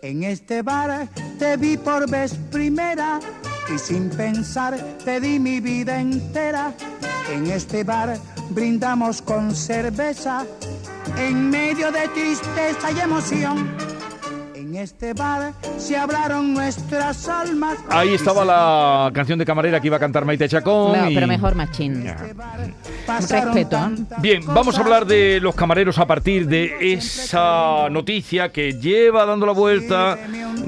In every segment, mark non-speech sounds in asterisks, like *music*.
En este bar te vi por vez primera y sin pensar te di mi vida entera. En este bar brindamos con cerveza en medio de tristeza y emoción. Este bar se hablaron nuestras almas. Ahí estaba la canción de camarera que iba a cantar Maite Chacón. No, y- pero mejor machín. Pasaron Respeto, ¿eh? Bien, vamos a hablar de los camareros a partir de esa noticia que lleva dando la vuelta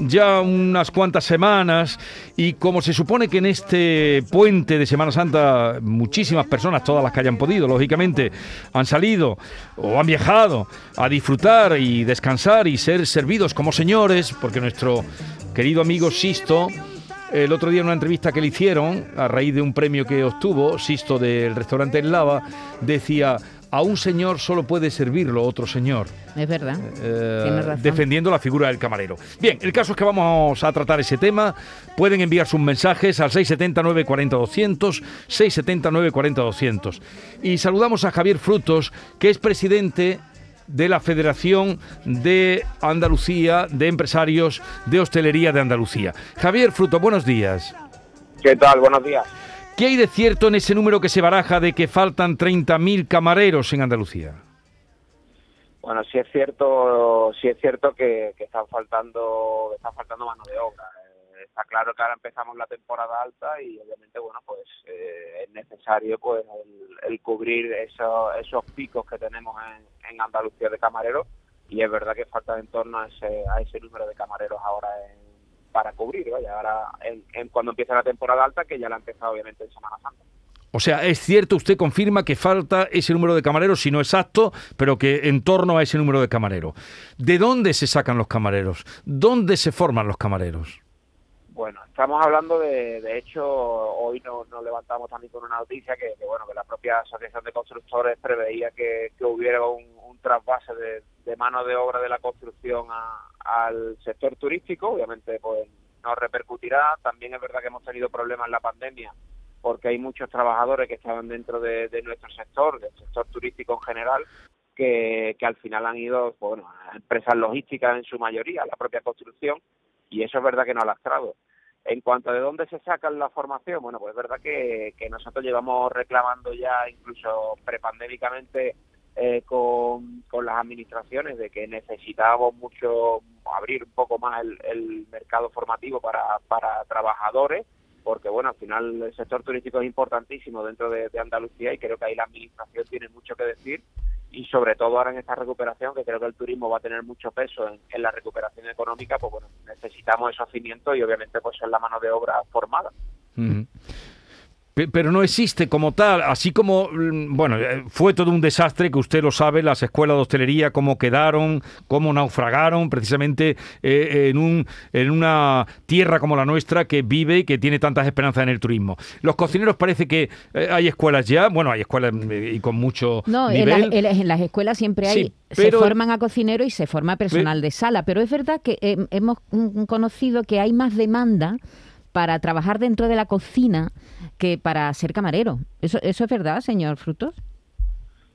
ya unas cuantas semanas y como se supone que en este puente de Semana Santa muchísimas personas, todas las que hayan podido, lógicamente, han salido o han viajado a disfrutar y descansar y ser servidos como señores, porque nuestro querido amigo Sisto el otro día en una entrevista que le hicieron, a raíz de un premio que obtuvo, Sisto del restaurante El Lava, decía, a un señor solo puede servirlo otro señor, Es verdad. eh, Tienes razón. defendiendo la figura del camarero. Bien, el caso es que vamos a tratar ese tema. Pueden enviar sus mensajes al 679 40 200, 679 40 200. Y saludamos a Javier Frutos, que es presidente de la Federación de Andalucía de Empresarios de Hostelería de Andalucía. Javier Frutos, buenos días. ¿Qué tal? Buenos días. ¿Qué hay de cierto en ese número que se baraja de que faltan 30.000 camareros en Andalucía? Bueno, sí es cierto, sí es cierto que, que están faltando, están faltando mano de obra. Claro que ahora empezamos la temporada alta y obviamente, bueno, pues eh, es necesario pues el, el cubrir esos, esos picos que tenemos en, en Andalucía de camareros y es verdad que falta en torno a ese, a ese número de camareros ahora en- para cubrir, vaya, ahora en, en cuando empiece la temporada alta, que ya la ha empezado obviamente en Semana Santa. O sea, es cierto, usted confirma que falta ese número de camareros, si no exacto, pero que en torno a ese número de camareros. ¿De dónde se sacan los camareros? ¿Dónde se forman los camareros? Bueno, estamos hablando de, de hecho, hoy no- nos levantamos también con una noticia que, que, bueno, que la propia Asociación de Constructores preveía que, hubiera un, trasvase de, de mano de obra de la construcción a- al sector turístico, obviamente pues nos repercutirá, también es verdad que hemos tenido problemas en la pandemia porque hay muchos trabajadores que estaban dentro de, de nuestro sector, del sector turístico en general, que, que al final han ido pues, bueno, a empresas logísticas en su mayoría, a la propia construcción, y eso es verdad que no ha lastrado. En cuanto a de dónde se sacan la formación, bueno, pues es verdad que, nosotros llevamos reclamando ya incluso prepandémicamente eh, con, con las administraciones de que necesitábamos mucho abrir un poco más el, mercado formativo para, para trabajadores, porque bueno, al final el sector turístico es importantísimo dentro de, de Andalucía y creo que ahí la administración tiene mucho que decir y sobre todo ahora en esta recuperación, que creo que el turismo va a tener mucho peso en, en la recuperación económica, pues bueno, necesitamos esos cimientos y obviamente pues es la mano de obra formada. Pe- Pero no existe como tal, así como, mm, bueno, eh, fue todo un desastre, que usted lo sabe, las escuelas de hostelería, cómo quedaron, cómo naufragaron, precisamente eh, en, un, en una tierra como la nuestra que vive y que tiene tantas esperanzas en el turismo. Los cocineros parece que eh, hay escuelas ya, bueno, hay escuelas eh, y con mucho No, en, las- en las- en las escuelas siempre hay, Sí, pero- se forman a cocineros y se forma personal de sala, pero es verdad que eh, hemos mm, conocido que hay más demanda para trabajar dentro de la cocina que para ser camarero. ¿Eso, eso es verdad, señor Frutos?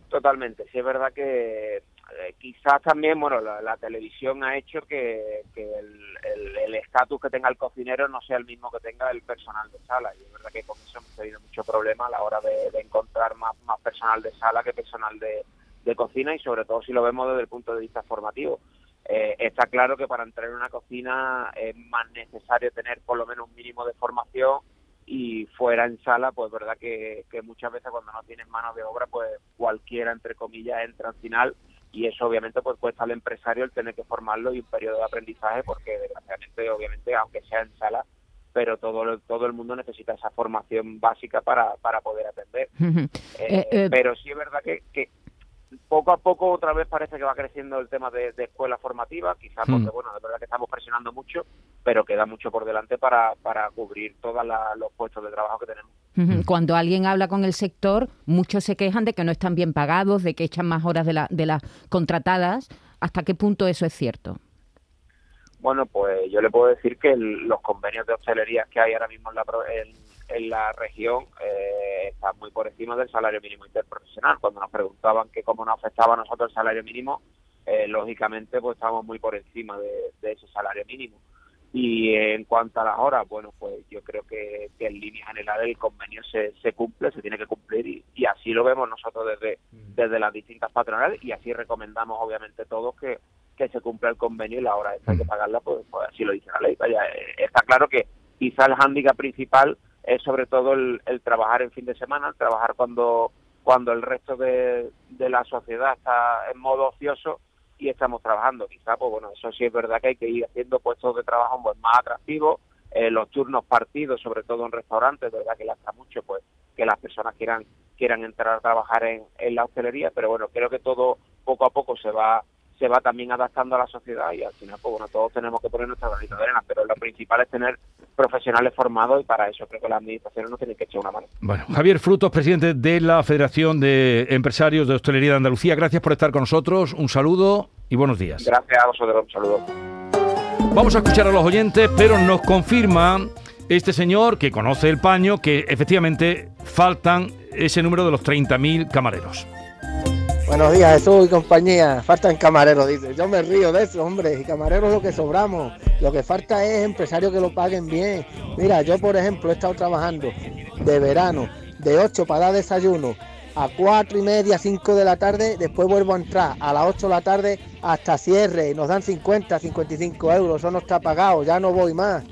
Totalmente, sí es verdad que eh, quizás también, bueno, la, televisión ha hecho que, el estatus que tenga el cocinero no sea el mismo que tenga el personal de sala. Y es verdad que con eso hemos tenido mucho problema a la hora de, encontrar más, más personal de sala que personal de cocina y sobre todo si lo vemos desde el punto de vista formativo. Eh, está claro que para entrar en una cocina es más necesario tener por lo menos un mínimo de formación y fuera en sala, pues verdad que, que muchas veces cuando no tienes mano de obra, pues cualquiera, entre comillas, entra al final y eso obviamente pues cuesta al empresario el tener que formarlo y un periodo de aprendizaje porque desgraciadamente, obviamente, aunque sea en sala, pero todo, todo el mundo necesita esa formación básica para, para poder atender. *laughs* Eh, Eh, eh, pero sí es verdad que, que poco a poco otra vez parece que va creciendo el tema de, de escuela formativa, quizás porque, Hmm. bueno, de verdad que estamos presionando mucho, pero queda mucho por delante para, para cubrir todos los puestos de trabajo que tenemos. Cuando alguien habla con el sector, muchos se quejan de que no están bien pagados, de que echan más horas de, la- de las contratadas. ¿Hasta qué punto eso es cierto? Bueno, pues yo le puedo decir que el- los convenios de hostelería que hay ahora mismo en la, en, en la región eh, están muy por encima del salario mínimo interprofesional. Cuando nos preguntaban que cómo nos afectaba a nosotros el salario mínimo, eh, lógicamente pues estamos muy por encima de, ese salario mínimo. Y en cuanto a las horas, bueno, pues yo creo que, en línea general el convenio se, se cumple, se tiene que cumplir y, así lo vemos nosotros desde, desde las distintas patronales y así recomendamos obviamente todos que, que se cumpla el convenio y la hora esta hay que pagarla, pues, pues así lo dice la ley. Vaya, eh, está claro que quizá el hándicap principal es sobre todo el, trabajar en fin de semana, el trabajar cuando cuando el resto de, la sociedad está en modo ocioso y estamos trabajando. Quizá, pues bueno, eso sí es verdad que hay que ir haciendo puestos de trabajo más atractivos, eh, los turnos partidos, sobre todo en restaurantes, verdad que lastra mucho pues que las personas quieran quieran entrar a trabajar en, en la hostelería, pero bueno, creo que todo poco a poco se va se va también adaptando a la sociedad y al final, pues bueno, todos tenemos que poner nuestra granito de arena, pero lo principal es tener profesionales formados y para eso creo que las administraciones nos tienen que echar una mano. Bueno, Javier Frutos, presidente de la Federación de Empresarios de Hostelería de Andalucía, gracias por estar con nosotros, un saludo y buenos días. Gracias a vosotros, un saludo. Vamos a escuchar a los oyentes, pero nos confirma este señor que conoce el paño que efectivamente faltan ese número de los 30.000 camareros. Buenos días, Jesús y compañía. Faltan camareros, dice. Yo me río de eso, hombre. Y camareros lo que sobramos. Lo que falta es empresarios que lo paguen bien. Mira, yo, por ejemplo, he estado trabajando de verano, de 8 para dar desayuno, a 4 y media, 5 de la tarde. Después vuelvo a entrar a las 8 de la tarde hasta cierre. Y nos dan 50, 55 euros. Eso no está pagado. Ya no voy más.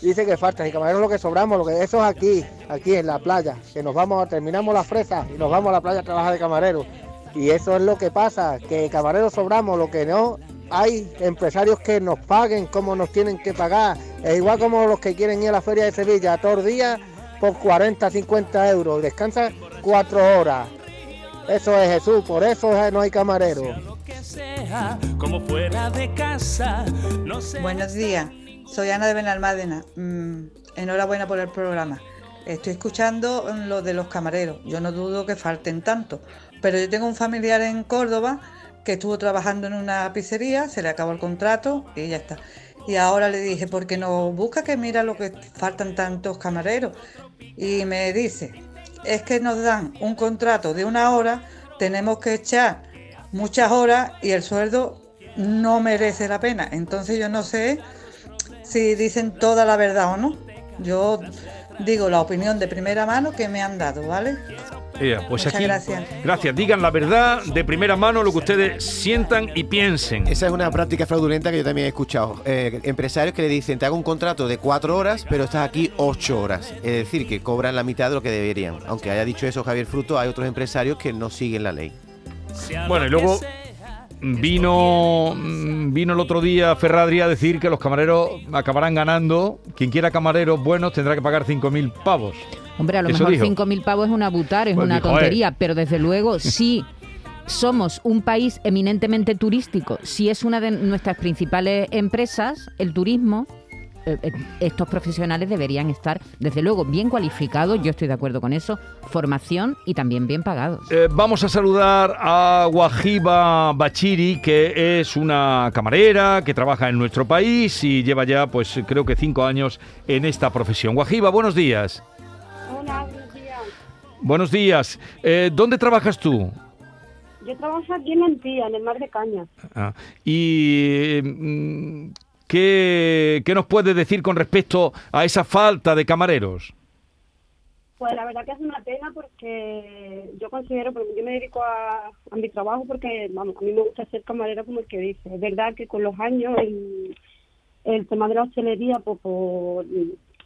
Dice que faltan y camareros lo que sobramos, lo que eso es aquí, aquí en la playa, que nos vamos, a terminamos la fresa y nos vamos a la playa a trabajar de camarero y eso es lo que pasa, que camareros sobramos, lo que no hay empresarios que nos paguen como nos tienen que pagar. Es igual como los que quieren ir a la feria de Sevilla todos los días por 40, 50 euros. Descansa cuatro horas. Eso es Jesús, por eso no hay camarero. Buenos días, soy Ana de Benalmádena. Mm, enhorabuena por el programa. Estoy escuchando lo de los camareros. Yo no dudo que falten tanto, pero yo tengo un familiar en Córdoba que estuvo trabajando en una pizzería, se le acabó el contrato y ya está. Y ahora le dije, ¿por qué no busca que mira lo que faltan tantos camareros? Y me dice, es que nos dan un contrato de una hora, tenemos que echar muchas horas y el sueldo no merece la pena. Entonces yo no sé si dicen toda la verdad o no. Yo digo la opinión de primera mano que me han dado, ¿vale? pues Muchas gracias. Gracias. Digan la verdad de primera mano, lo que ustedes sientan y piensen. Esa es una práctica fraudulenta que yo también he escuchado. Eh, empresarios que le dicen, te hago un contrato de cuatro horas, pero estás aquí ocho horas. Es decir, que cobran la mitad de lo que deberían. Aunque haya dicho eso Javier Fruto, hay otros empresarios que no siguen la ley. Bueno, y luego vino vino el otro día Ferradri a decir que los camareros acabarán ganando. Quien quiera camareros buenos tendrá que pagar 5.000 pavos. Hombre, a lo mejor 5.000 pavos es una butar, es pues una tontería, pero desde luego *laughs* sí somos un país eminentemente turístico, si es una de nuestras principales empresas, el turismo, eh, eh, estos profesionales deberían estar, desde luego, bien cualificados, yo estoy de acuerdo con eso, formación y también bien pagados. Eh, vamos a saludar a Wajiba Bachiri, que es una camarera que trabaja en nuestro país y lleva ya, pues creo que cinco años en esta profesión. Wajiba, buenos días. Hola, buenos días. Buenos días. Eh, ¿Dónde trabajas tú? Yo trabajo aquí en Antía, en el Mar de Cañas. Ah, ¿Y ¿qué, nos puedes decir con respecto a esa falta de camareros? Pues la verdad que es una pena porque yo considero, porque yo me dedico a, mi trabajo porque, vamos, a mí me gusta ser camarera como el que dice. Es verdad que con los años el, el tema de la hostelería, pues, por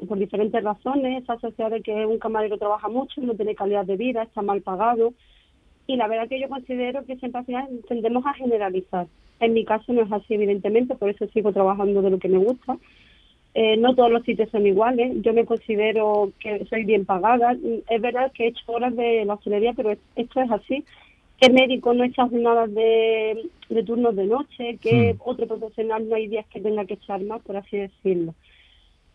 por diferentes razones, está asociado a que un camarero trabaja mucho, no tiene calidad de vida, está mal pagado. Y la verdad que yo considero que siempre al final tendemos a generalizar. En mi caso no es así, evidentemente, por eso sigo trabajando de lo que me gusta. Eh, no todos los sitios son iguales. Yo me considero que soy bien pagada. Es verdad que he hecho horas de la hostelería, pero esto es así. Que médico no echa jornadas de, de turnos de noche, que hmm. otro profesional no hay días que tenga que echar más, por así decirlo.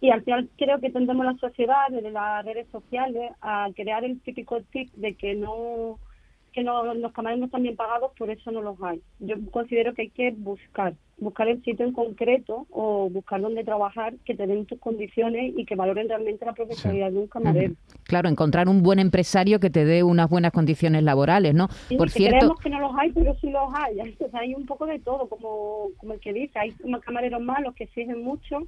Y al final creo que tendemos la sociedad, desde las redes sociales, a crear el típico tic de que no que no, los camareros no están bien pagados, por eso no los hay. Yo considero que hay que buscar, buscar el sitio en concreto o buscar dónde trabajar que te den tus condiciones y que valoren realmente la profesionalidad de un camarero. Claro, encontrar un buen empresario que te dé unas buenas condiciones laborales, ¿no? Sí, Por que cierto, creemos que no los hay, pero sí los hay. Entonces, *laughs* hay un poco de todo, como, como el que dice. Hay camareros malos que exigen mucho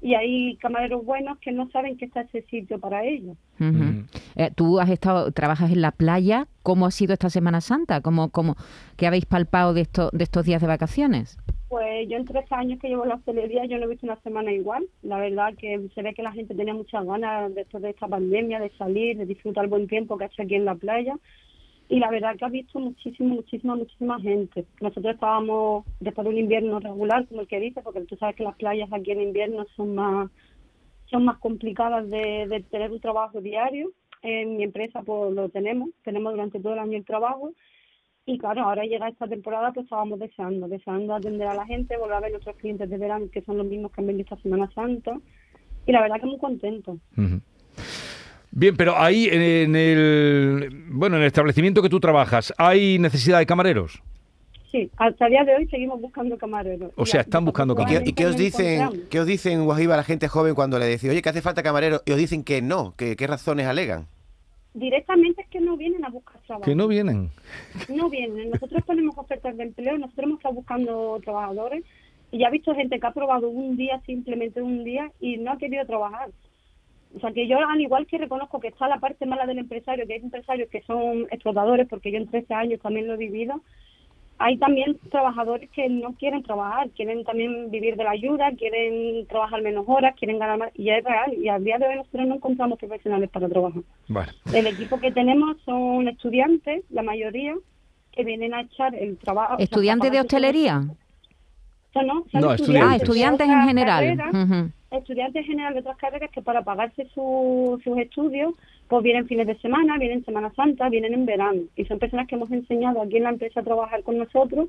y hay camareros buenos que no saben que está ese sitio para ellos. Ujú. Eh, tú has estado, trabajas en la playa. ¿Cómo ha sido esta Semana Santa? ¿Cómo, cómo, ¿Qué habéis palpado de, esto, de estos días de vacaciones? Pues yo en tres años que llevo en la hostelería yo no he visto una semana igual. La verdad que se ve que la gente tenía muchas ganas después de esta pandemia de salir, de disfrutar el buen tiempo que ha hecho aquí en la playa. Y la verdad que ha visto muchísima, muchísima, muchísima gente. Nosotros estábamos después de un invierno regular, como el que dice, porque tú sabes que las playas aquí en invierno son más son más complicadas de, de tener un trabajo diario. En mi empresa pues lo tenemos, tenemos durante todo el año el trabajo. Y claro, ahora llega esta temporada, pues estábamos deseando, deseando atender a la gente, volver a ver nuestros clientes de verano, que son los mismos que han venido esta Semana Santa. Y la verdad que muy contento. Ujú. Bien, pero ahí en el bueno en el establecimiento que tú trabajas, ¿hay necesidad de camareros? Sí, hasta el día de hoy seguimos buscando camareros. O sea, están buscando ¿Y qué, camareros. y qué os No dicen, qué os dicen, Guajiba, a la gente joven cuando le decís, oye, que hace falta camarero? Y os dicen que no, que qué razones alegan. Directamente es que no vienen a buscar trabajo. Que no vienen. No vienen. Nosotros ponemos ofertas de empleo, nosotros hemos estado buscando trabajadores y ya he visto gente que ha probado un día, simplemente un día, y no ha querido trabajar. O sea, que yo al igual que reconozco que está la parte mala del empresario, que hay empresarios que son explotadores, porque yo en 13 años también lo he vivido, hay también trabajadores que no quieren trabajar, quieren también vivir de la ayuda, quieren trabajar menos horas, quieren ganar más, y es real, y al día de hoy nosotros no encontramos profesionales para trabajar. El equipo que tenemos son estudiantes, la mayoría, que vienen a echar el trabajo. o sea, ¿Estudiantes de hostelería? No, no, son No, estudiantes, Ah, Estudiantes. en general. carreras. Estudiantes en general de otras carreras que para pagarse su- sus estudios, pues vienen fines de semana, vienen Semana Santa, vienen en verano. Y son personas que hemos enseñado aquí en la empresa a trabajar con nosotros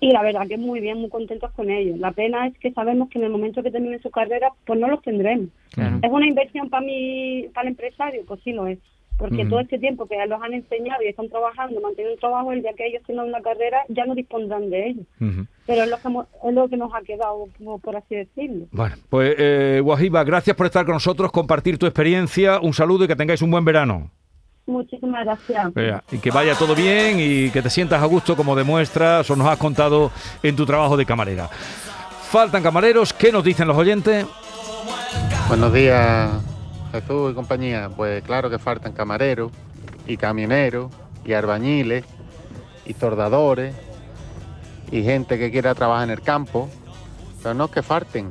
y la verdad que muy bien, muy contentos con ellos. La pena es que sabemos que en el momento que terminen su carrera, pues no los tendremos. Claro. ¿Es una inversión para mi, para el empresario? Pues sí lo es. Porque Ujú. todo este tiempo que los han enseñado y están trabajando, manteniendo un trabajo, el día que ellos tengan una carrera, ya no dispondrán de ello. Ujú. Pero es lo que, hemos- es lo que nos ha quedado, como por así decirlo. Bueno, pues eh, Guajiba, gracias por estar con nosotros, compartir tu experiencia, un saludo y que tengáis un buen verano. Muchísimas gracias. Y que vaya todo bien y que te sientas a gusto como demuestras o nos has contado en tu trabajo de camarera. Faltan camareros, ¿qué nos dicen los oyentes? Buenos días, Jesús y compañía. Pues claro que faltan camareros y camioneros y albañiles y tordadores y gente que quiera trabajar en el campo. Pero no es que falten,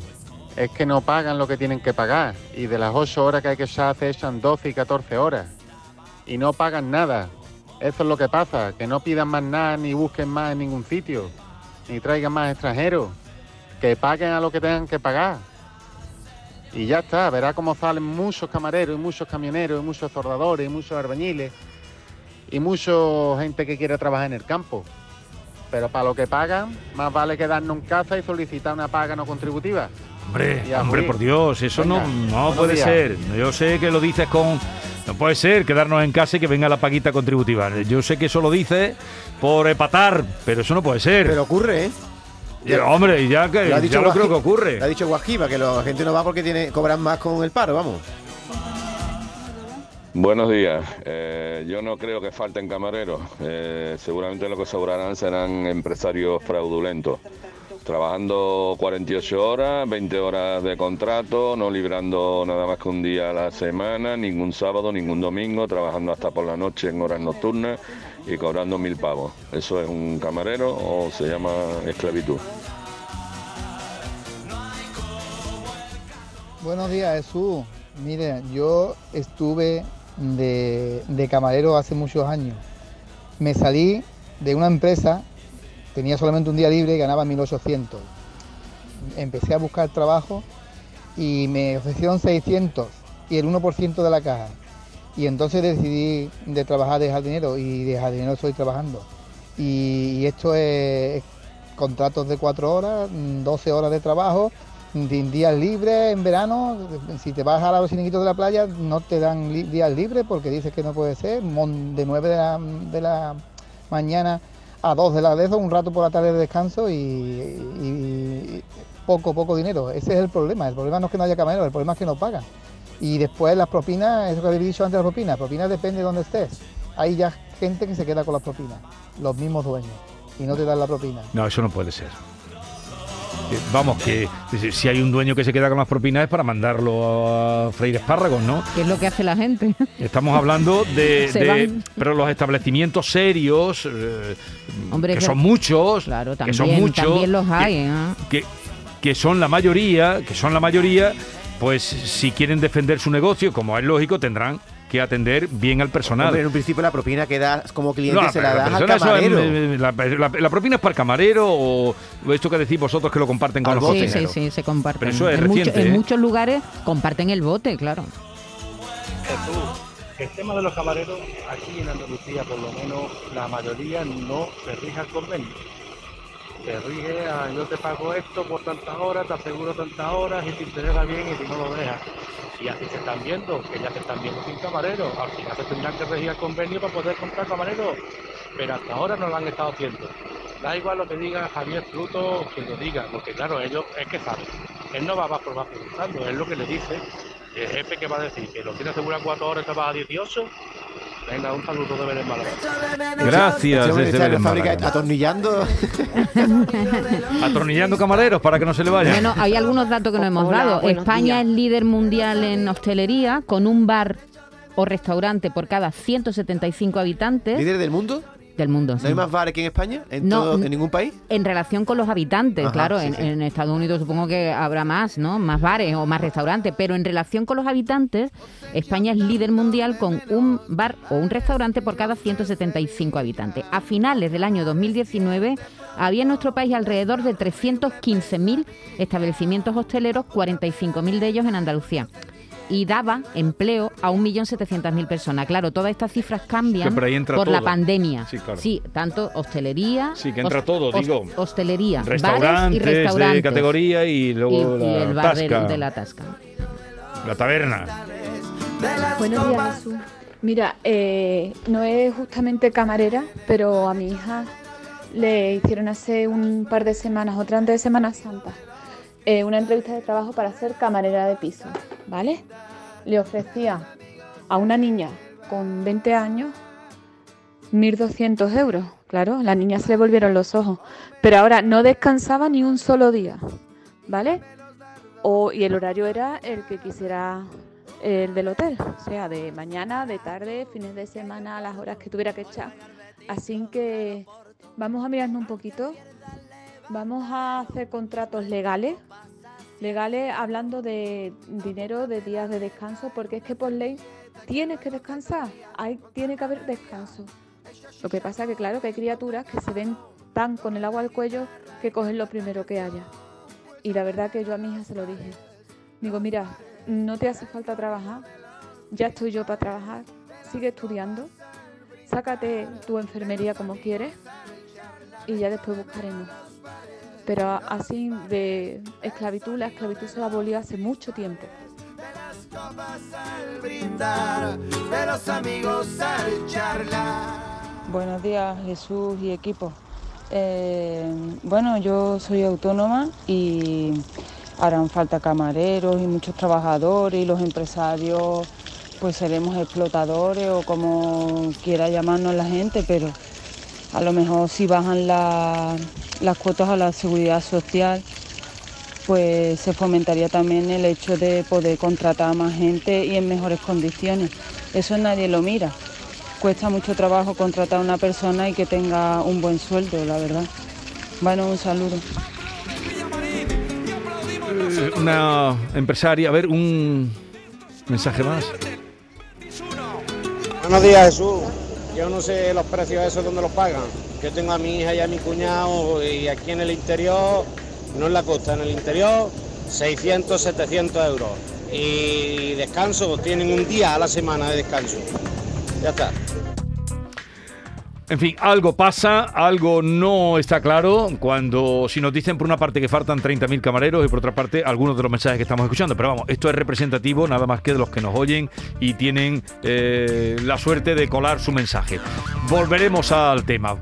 es que no pagan lo que tienen que pagar. Y de las 8 horas que hay que echar, se echan 12 y 14 horas. Y no pagan nada. Eso es lo que pasa, que no pidan más nada ni busquen más en ningún sitio, ni traigan más extranjeros. Que paguen a lo que tengan que pagar. Y ya está, verá cómo salen muchos camareros y muchos camioneros y muchos soldadores y muchos albañiles y mucha gente que quiere trabajar en el campo. Pero para lo que pagan, más vale quedarnos en casa y solicitar una paga no contributiva. Hombre, hombre, por. Dios, eso no, Venga, no puede días. ser. Yo sé que lo dices con... No puede ser quedarnos en casa y que venga la paguita contributiva. Yo sé que eso lo dices por epatar, pero eso no puede ser. Pero ocurre, ¿eh? Hombre, y ya, que, Lo ha ya dicho lo creo que ocurre. Lo ha dicho Guajiba, que la gente no va porque tiene cobran más con el paro, vamos. Buenos días. Eh, yo no creo que falten camareros. Eh, seguramente lo que sobrarán serán empresarios fraudulentos. Trabajando 48 horas, 20 horas de contrato, no librando nada más que un día a la semana, ningún sábado, ningún domingo, trabajando hasta por la noche en horas nocturnas y cobrando mil pavos. ¿Eso es un camarero o se llama esclavitud? Buenos días, Jesús. Mire, yo estuve de, de camarero hace muchos años. Me salí de una empresa, tenía solamente un día libre y ganaba 1.800. Empecé a buscar trabajo y me ofrecieron 600 y el 1% de la caja. Y entonces decidí de trabajar de jardinero y de jardinero estoy trabajando. Y, esto es, contratos de 4 horas, mm, 12 horas de trabajo, días libres en verano. Si te vas a los chiringuitos de la playa no te dan días libres porque dices que no puede ser. De 9 de la, de la mañana a dos de la vez, un rato por la tarde de descanso y, poco, poco dinero. Ese es el problema. El problema no es que no haya camareros, el problema es que no pagan. Y después las propinas, eso que habéis dicho antes de las propinas, propinas depende de dónde estés. Hay ya gente que se queda con las propinas, los mismos dueños, y no te dan la propina. No, eso no puede ser. Vamos, que si- hay un dueño que se queda con las propinas es para mandarlo a freír espárragos, ¿no? ¿Qué es lo que hace la gente? Estamos hablando de, *laughs* pero los establecimientos serios, eh, Hombre, que que- son muchos, Claro, que son muchos, también los que- hay. ¿eh? que, que son la mayoría, que son la mayoría, pues si quieren defender su negocio, como es lógico, tendrán que atender bien al personal. Hombre, en un principio la propina que das como cliente No, se pero la das al persona, camarero. la, la- la propina es para el camarero o esto que decís vosotros que lo comparten con Al los bote. Sí, sí, sí, se comparten. Pero eso es en, mucho- reciente, en ¿eh? muchos lugares comparten el bote, claro. Jesús, el tema de los camareros, aquí en Andalucía por lo menos la mayoría no se rige al convenio. Se rige a yo te pago esto por tantas horas, te aseguro tantas horas y te interesa bien y si no lo dejas. Y así se están viendo, que ya se están viendo sin camareros. Al final se tendrán que regir al convenio para poder comprar camareros. Pero hasta ahora no lo han estado haciendo. Da igual lo que diga Javier Fruto, quien lo diga, porque claro, ellos es que saben. Él no va por más preguntando, es lo que le dice. El jefe que va a decir que lo tiene asegurado cuatro horas te vas a 18. Venga, un saludo de Belén Málaga. Gracias, hombre, desde Belén, Málaga. atornillando. *laughs* Atornillando camareros para que no se le vayan. Bueno, hay algunos datos que no hemos Hola, dado. España días. es líder mundial en hostelería, con un bar o restaurante por cada 175 habitantes ¿Líder del mundo? Del mundo. ¿No sí. hay más bares que en España? ¿En, No, todo- en ningún país? En relación con los habitantes, Ajá, claro, sí, en, sí. en Estados Unidos supongo que habrá más, ¿no? Más bares o más restaurantes, pero en relación con los habitantes, España es líder mundial con un bar o un restaurante por cada 175 habitantes. A finales del año 2019 había en nuestro país alrededor de 315.000 establecimientos hosteleros, 45.000 de ellos en Andalucía. Y daba empleo a 1.700.000 personas. Claro, todas estas cifras cambian por la pandemia. Sí, claro. tanto hostelería, Sí, que entra todo, digo. Hostelería, bares y Restaurantes de restaurantes. categoría y luego Y- y la el bar de, tasca, de la tasca. la taberna. Buenos días, Jesús. Mira, eh, no es justamente camarera, pero a mi hija le hicieron hace un par de semanas, otra antes de Semana Santa, eh, una entrevista de trabajo para ser camarera de piso, ¿vale? Le ofrecía a una niña con 20 años 1.200 euros. Claro, la niña se le volvieron los ojos, pero ahora no descansaba ni un solo día, ¿vale? O, y el horario era el que quisiera el del hotel, o sea, de mañana, de tarde, fines de semana, las horas que tuviera que echar. Así que vamos a mirarnos un poquito, vamos a hacer contratos legales, legales hablando de dinero, de días de descanso, porque es que por ley tienes que descansar, hay, tiene que haber descanso. Lo que pasa que claro que hay criaturas que se ven tan con el agua al cuello que cogen lo primero que haya. Y la verdad que yo a mi hija se lo dije. Digo, mira, no te hace falta trabajar, ya estoy yo para trabajar, sigue estudiando, sácate tu enfermería como quieres y ya después buscaremos. Pero así de esclavitud, la esclavitud se abolió hace mucho tiempo. de los amigos al charlar. Buenos días Jesús y equipo. Eh, bueno, yo soy autónoma y harán falta camareros y muchos trabajadores y los empresarios pues seremos explotadores o como quiera llamarnos la gente, pero a lo mejor si bajan la- las cuotas a la seguridad social pues se fomentaría también el hecho de poder contratar a más gente y en mejores condiciones. Eso nadie lo mira. Cuesta mucho trabajo contratar a una persona y que tenga un buen sueldo, la verdad. Bueno, un saludo. Eh, Una empresaria, a ver, un mensaje más. Buenos días, Jesús. Yo no sé los precios esos dónde los pagan. Yo tengo a mi hija y a mi cuñado y aquí en el interior, no en la costa, en el interior, 600, 700 euros. Y descanso, tienen un día a la semana de descanso. Ya está. En fin, algo pasa, algo no está claro cuando si nos dicen por una parte que faltan 30.000 camareros y por otra parte algunos de los mensajes que estamos escuchando. Pero vamos, esto es representativo nada más que de los que nos oyen y tienen eh, la suerte de colar su mensaje. Volveremos al tema.